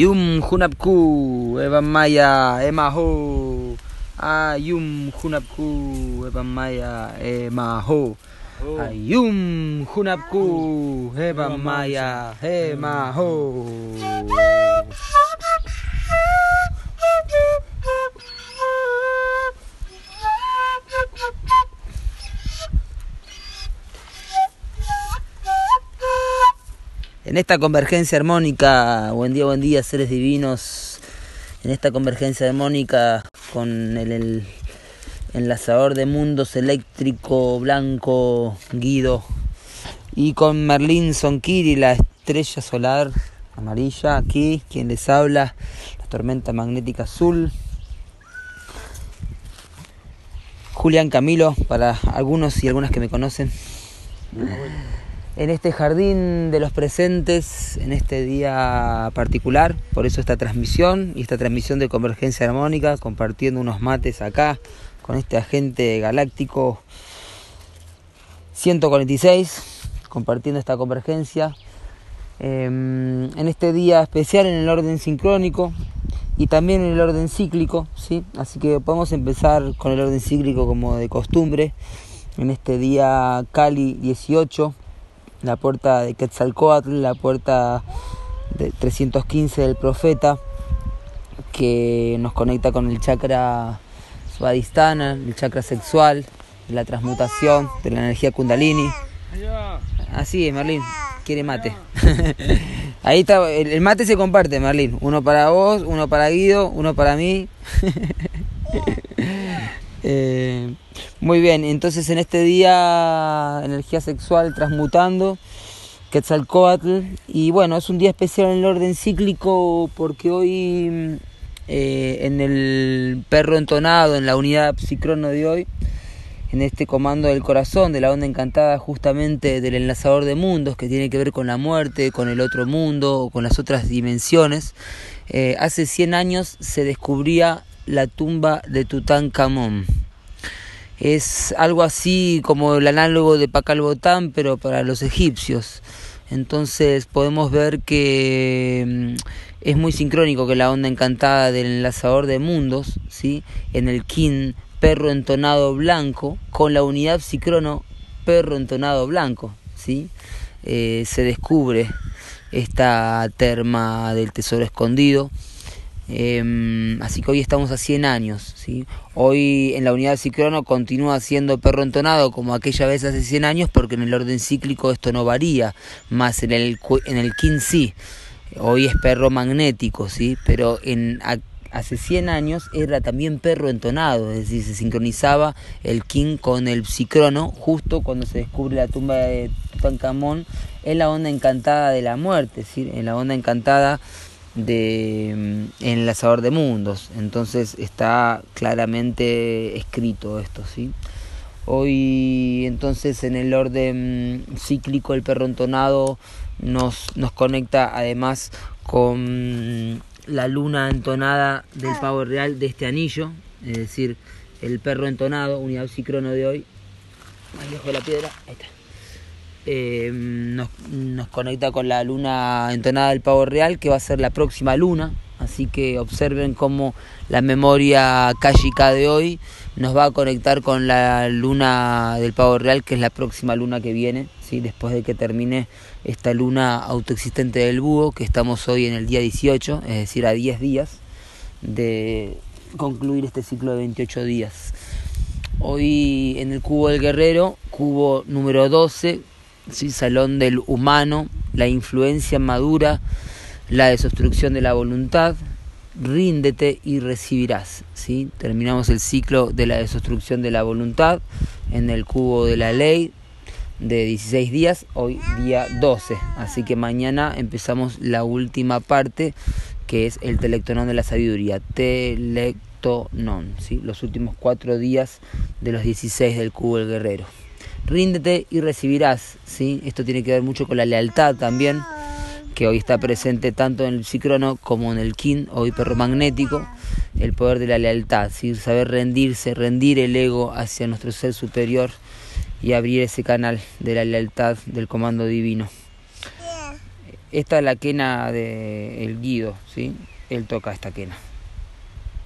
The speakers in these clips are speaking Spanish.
Ayum Hunapku, Evan Maya, Emaho. Ayum Hunapku, Evan Maya, Emaho. Ayum Hunapku, Evan Maya, Emaho. En esta convergencia armónica, buen día, buen día, seres divinos. En esta convergencia armónica con el, enlazador de mundos eléctrico blanco Guido y con Merlín Sonkiri, la estrella solar amarilla, aquí quien les habla, la tormenta magnética azul. Julián Camilo, para algunos y algunas que me conocen en este jardín de los presentes, en este día particular. Por eso esta transmisión y esta transmisión de Convergencia Armónica, compartiendo unos mates acá con este agente galáctico 146, compartiendo esta convergencia. en este día especial en el orden sincrónico y también en el orden cíclico, ¿sí? así que podemos empezar con el orden cíclico como de costumbre en este día Cali 18 la puerta de Quetzalcoatl, la puerta de 315 del profeta, que nos conecta con el chakra svadhisthana, el chakra sexual, la transmutación de la energía kundalini. Así es, Merlín, quiere mate. Ahí está, el mate se comparte, Merlín. Uno para vos, uno para Guido, uno para mí. Eh, muy bien, entonces en este día energía sexual transmutando, Quetzalcoatl, y bueno, es un día especial en el orden cíclico porque hoy eh, en el perro entonado, en la unidad psicrono de hoy, en este comando del corazón, de la onda encantada justamente del enlazador de mundos, que tiene que ver con la muerte, con el otro mundo, o con las otras dimensiones, eh, hace 100 años se descubría la tumba de Tutankamón. Es algo así como el análogo de Pacalbotán, pero para los egipcios. Entonces podemos ver que mm, es muy sincrónico que la onda encantada del enlazador de mundos, ¿sí? en el kin perro entonado blanco, con la unidad psicrono perro entonado blanco, ¿sí? Eh, se descubre esta terma del tesoro escondido Em, así que hoy estamos a 100 años. Hoy en la unidad Cicrono continúa siendo perro entonado como aquella vez hace 100 años porque en el orden cíclico esto no varía, más en el, en el kin sí. Hoy es perro magnético, ¿sí? pero en, hace 100 años era también perro entonado, es decir, se sincronizaba el kin con el psicrono justo cuando se descubre la tumba de Tutankamón en la onda encantada de la muerte, ¿sí? en la onda encantada de mm, enlazador de mundos. Entonces está claramente escrito esto sí hoy entonces en el orden cíclico el perro entonado nos, nos conecta además con la luna entonada del pavo real de este anillo. Es decir el perro entonado unidad psicrono de hoy. Ahí dejo la piedra ahí está eh, nos, conecta con la luna entonada del pavo real, que va a ser la próxima luna. Así que observen cómo la memoria kashika de hoy nos va a conectar con la luna del pavo real, que es la próxima luna que viene, ¿sí? después de que termine esta luna autoexistente del búho, que estamos hoy en el día 18, es decir, a 10 días de concluir este ciclo de 28 días. Hoy en el cubo del guerrero, cubo número 12, ¿sí? Salón del humano, la influencia madura, la desobstrucción de la voluntad, ríndete y recibirás. ¿sí? Terminamos el ciclo de la desobstrucción de la voluntad en el cubo de la ley de 16 días, hoy día 12. Así que mañana empezamos la última parte que es el telectonón de la sabiduría. Telectonón, ¿sí? los últimos cuatro días de los 16 del cubo del guerrero ríndete y recibirás. ¿sí? Esto tiene que ver mucho con la lealtad también, que hoy está presente tanto en el psicrono como en el kin o hipermagnético, el poder de la lealtad, ¿sí? saber rendirse, rendir el ego hacia nuestro ser superior y abrir ese canal de la lealtad del comando divino. esta es la quena de el Guido, ¿sí? Él toca esta quena.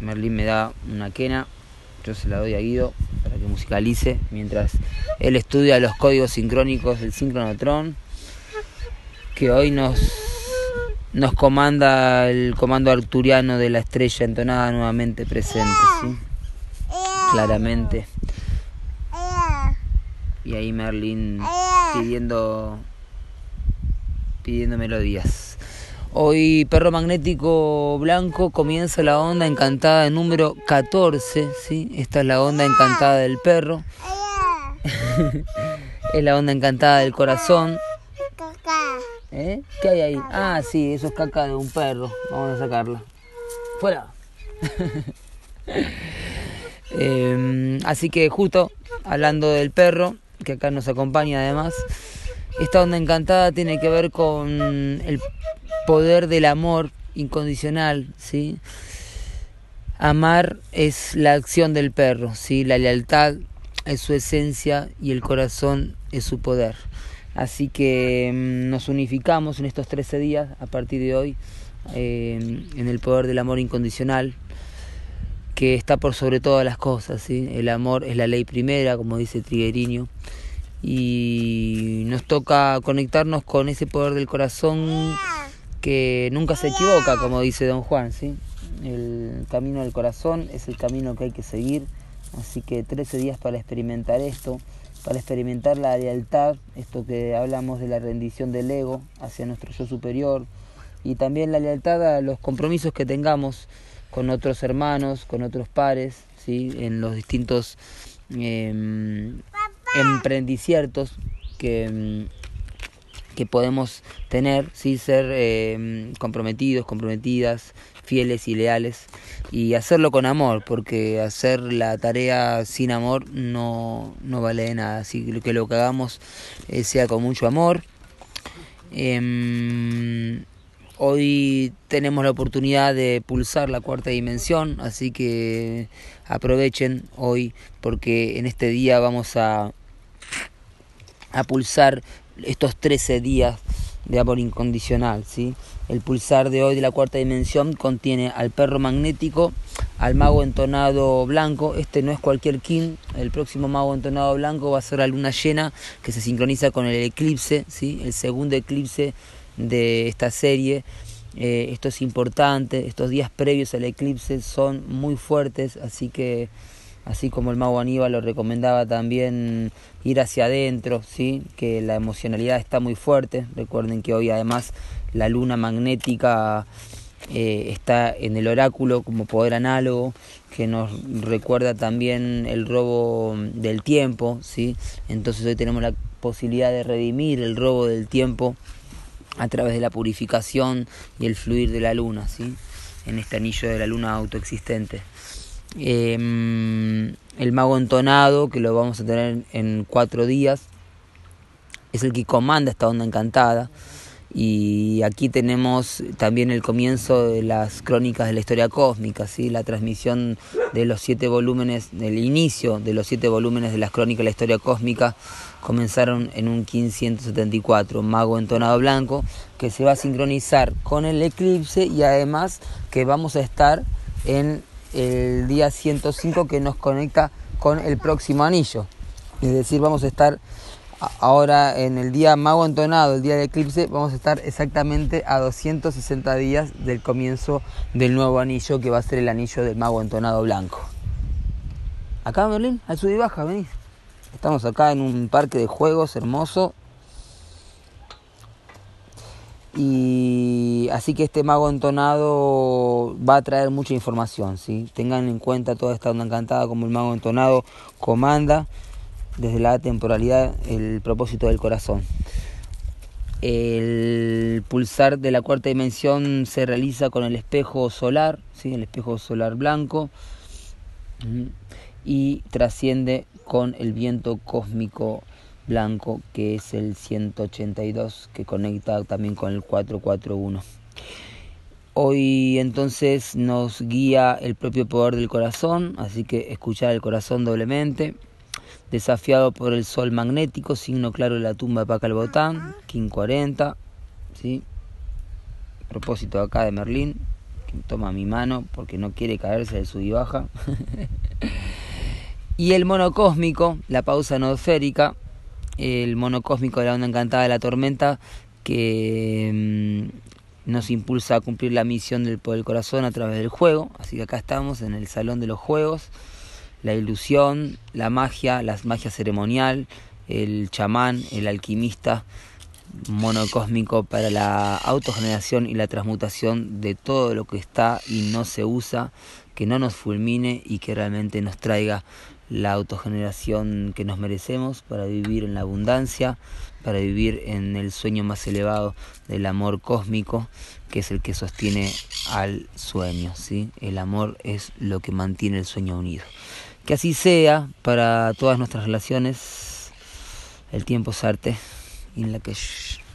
Merlín me da una quena, yo se la doy a Guido para que musicalice mientras él estudia los códigos sincrónicos del sincronotron que hoy nos nos comanda el comando arturiano de la estrella entonada nuevamente presente, ¿sí? Claramente. Y ahí Merlin pidiendo pidiendo melodías. Hoy Perro Magnético Blanco comienza la onda encantada número 14, ¿sí? Esta es la onda encantada del perro. es la onda encantada del corazón. ¿Eh? ¿Qué hay ahí? Ah, sí, eso es caca de un perro. Vamos a sacarla. Fuera. Em, así que justo hablando del perro, que acá nos acompaña además, esta onda encantada tiene que ver con el poder del amor incondicional, ¿sí? Amar es la acción del perro, ¿sí? La lealtad es su esencia y el corazón es su poder. Así que mm, nos unificamos en estos 13 días a partir de hoy em, en el poder del amor incondicional que está por sobre todas las cosas. ¿sí? El amor es la ley primera, como dice Trigueriño y nos toca conectarnos con ese poder del corazón que nunca se equivoca, como dice don Juan, ¿sí? El camino del corazón es el camino que hay que seguir, así que 13 días para experimentar esto, para experimentar la lealtad, esto que hablamos de la rendición del ego hacia nuestro yo superior, y también la lealtad a los compromisos que tengamos con otros hermanos, con otros pares, ¿sí? en los distintos eh, emprendiciertos que, mm, que podemos tener, ¿sí? ser eh, comprometidos, comprometidas, fieles y leales y hacerlo con amor, porque hacer la tarea sin amor no, no vale de nada, así que lo que hagamos eh, sea con mucho amor. Em, hoy tenemos la oportunidad de pulsar la cuarta dimensión, así que aprovechen hoy porque en este día vamos a a pulsar estos 13 días de amor incondicional. ¿sí? El pulsar de hoy de la cuarta dimensión contiene al perro magnético, al mago entonado blanco. Este no es cualquier king. El próximo mago entonado blanco va a ser la luna llena que se sincroniza con el eclipse, ¿sí? el segundo eclipse de esta serie. Eh, esto es importante. Estos días previos al eclipse son muy fuertes, así que así como el mago Aníbal lo recomendaba también ir hacia adentro, ¿sí? que la emocionalidad está muy fuerte. Recuerden que hoy además la luna magnética eh, está en el oráculo como poder análogo, que nos recuerda también el robo del tiempo. ¿sí? Entonces hoy tenemos la posibilidad de redimir el robo del tiempo a través de la purificación y el fluir de la luna, ¿sí? en este anillo de la luna autoexistente. Em, el mago entonado, que lo vamos a tener en cuatro días, es el que comanda esta onda encantada. Y aquí tenemos también el comienzo de las crónicas de la historia cósmica, ¿sí? la transmisión de los siete volúmenes, del inicio de los siete volúmenes de las crónicas de la historia cósmica comenzaron en un 1574, Mago Entonado Blanco, que se va a sincronizar con el eclipse y además que vamos a estar en el día 105 que nos conecta con el próximo anillo. Es decir, vamos a estar ahora en el día mago entonado, el día del eclipse, vamos a estar exactamente a 260 días del comienzo del nuevo anillo que va a ser el anillo del mago entonado blanco. Acá, Merlín, al sub y baja, venís. Estamos acá en un parque de juegos hermoso y así que este mago entonado va a traer mucha información, ¿sí? Tengan en cuenta toda esta onda encantada como el mago entonado comanda desde la temporalidad el propósito del corazón. El pulsar de la cuarta dimensión se realiza con el espejo solar, ¿sí? el espejo solar blanco, y trasciende con el viento cósmico blanco que es el 182 que conecta también con el 441. Hoy entonces nos guía el propio poder del corazón, así que escuchar el corazón doblemente. Desafiado por el sol magnético, signo claro de la tumba de Pacalbotán, King 40. ¿sí? propósito acá de Merlín, que toma mi mano porque no quiere caerse de su y baja. y el mono cósmico, la pausa nodférica, el mono cósmico de la onda encantada de la tormenta, que mm, nos impulsa a cumplir la misión del poder del corazón a través del juego. Así que acá estamos en el salón de los juegos, la ilusión, la magia, la magia ceremonial, el chamán, el alquimista, monocósmico para la autogeneración y la transmutación de todo lo que está y no se usa, que no nos fulmine y que realmente nos traiga la autogeneración que nos merecemos para vivir en la abundancia, para vivir en el sueño más elevado del amor cósmico, que es el que sostiene al sueño, ¿sí? El amor es lo que mantiene el sueño unido. Que así sea para todas nuestras relaciones. El tiempo es arte. in Lakesh.